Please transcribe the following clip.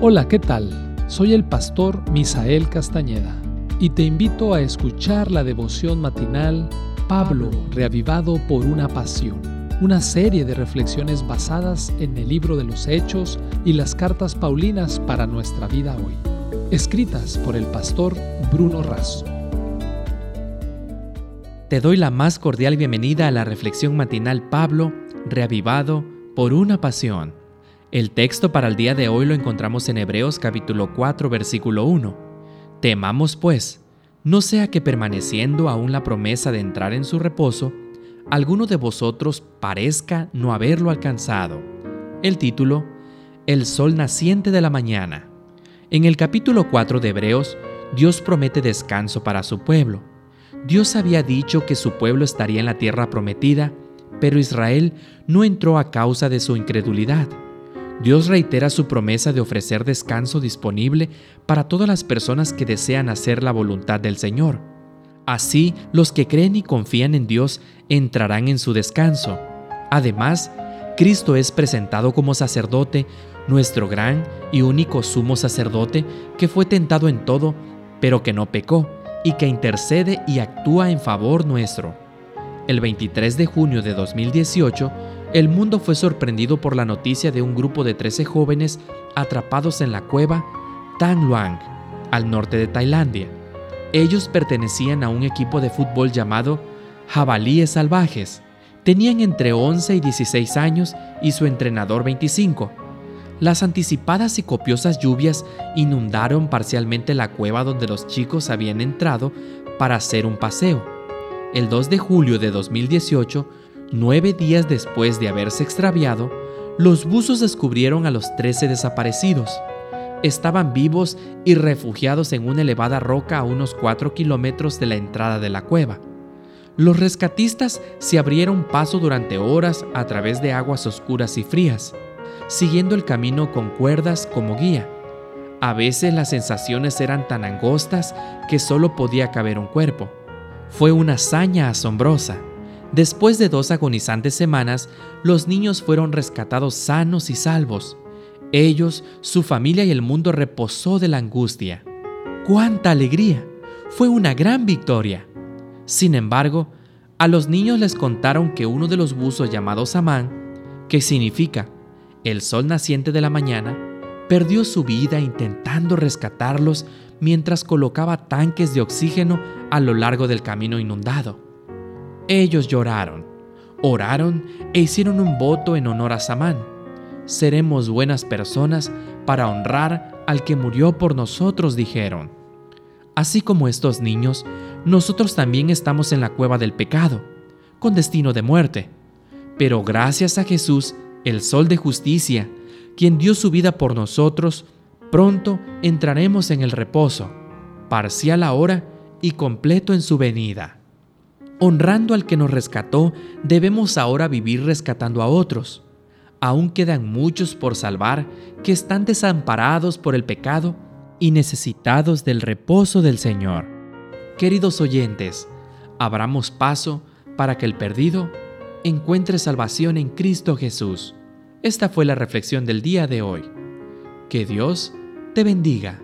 Hola, ¿qué tal? Soy el pastor Misael Castañeda y te invito a escuchar la devoción matinal Pablo, reavivado por una pasión, una serie de reflexiones basadas en el libro de los Hechos y las cartas Paulinas para nuestra vida hoy, escritas por el pastor Bruno Razo. Te doy la más cordial bienvenida a la reflexión matinal Pablo, reavivado por una pasión el texto para el día de hoy lo encontramos en Hebreos capítulo 4 versículo 1. Temamos pues, no sea que permaneciendo aún la promesa de entrar en su reposo, alguno de vosotros parezca no haberlo alcanzado. El título, El sol naciente de la mañana. En el capítulo 4 de Hebreos, Dios promete descanso para su pueblo. Dios había dicho que su pueblo estaría en la tierra prometida, pero Israel no entró a causa de su incredulidad. Dios reitera su promesa de ofrecer descanso disponible para todas las personas que desean hacer la voluntad del Señor. Así, los que creen y confían en Dios entrarán en su descanso. Además, Cristo es presentado como sacerdote, nuestro gran y único sumo sacerdote, que fue tentado en todo, pero que no pecó, y que intercede y actúa en favor nuestro. El 23 de junio de 2018, el mundo fue sorprendido por la noticia de un grupo de 13 jóvenes atrapados en la cueva Tan Luang, al norte de Tailandia. Ellos pertenecían a un equipo de fútbol llamado Jabalíes Salvajes. Tenían entre 11 y 16 años y su entrenador 25. Las anticipadas y copiosas lluvias inundaron parcialmente la cueva donde los chicos habían entrado para hacer un paseo. El 2 de julio de 2018, Nueve días después de haberse extraviado, los buzos descubrieron a los trece desaparecidos. Estaban vivos y refugiados en una elevada roca a unos cuatro kilómetros de la entrada de la cueva. Los rescatistas se abrieron paso durante horas a través de aguas oscuras y frías, siguiendo el camino con cuerdas como guía. A veces las sensaciones eran tan angostas que solo podía caber un cuerpo. Fue una hazaña asombrosa. Después de dos agonizantes semanas, los niños fueron rescatados sanos y salvos. Ellos, su familia y el mundo reposó de la angustia. ¡Cuánta alegría! Fue una gran victoria. Sin embargo, a los niños les contaron que uno de los buzos llamados Amán, que significa el sol naciente de la mañana, perdió su vida intentando rescatarlos mientras colocaba tanques de oxígeno a lo largo del camino inundado. Ellos lloraron, oraron e hicieron un voto en honor a Samán. Seremos buenas personas para honrar al que murió por nosotros, dijeron. Así como estos niños, nosotros también estamos en la cueva del pecado, con destino de muerte. Pero gracias a Jesús, el Sol de justicia, quien dio su vida por nosotros, pronto entraremos en el reposo, parcial ahora y completo en su venida. Honrando al que nos rescató, debemos ahora vivir rescatando a otros. Aún quedan muchos por salvar que están desamparados por el pecado y necesitados del reposo del Señor. Queridos oyentes, abramos paso para que el perdido encuentre salvación en Cristo Jesús. Esta fue la reflexión del día de hoy. Que Dios te bendiga.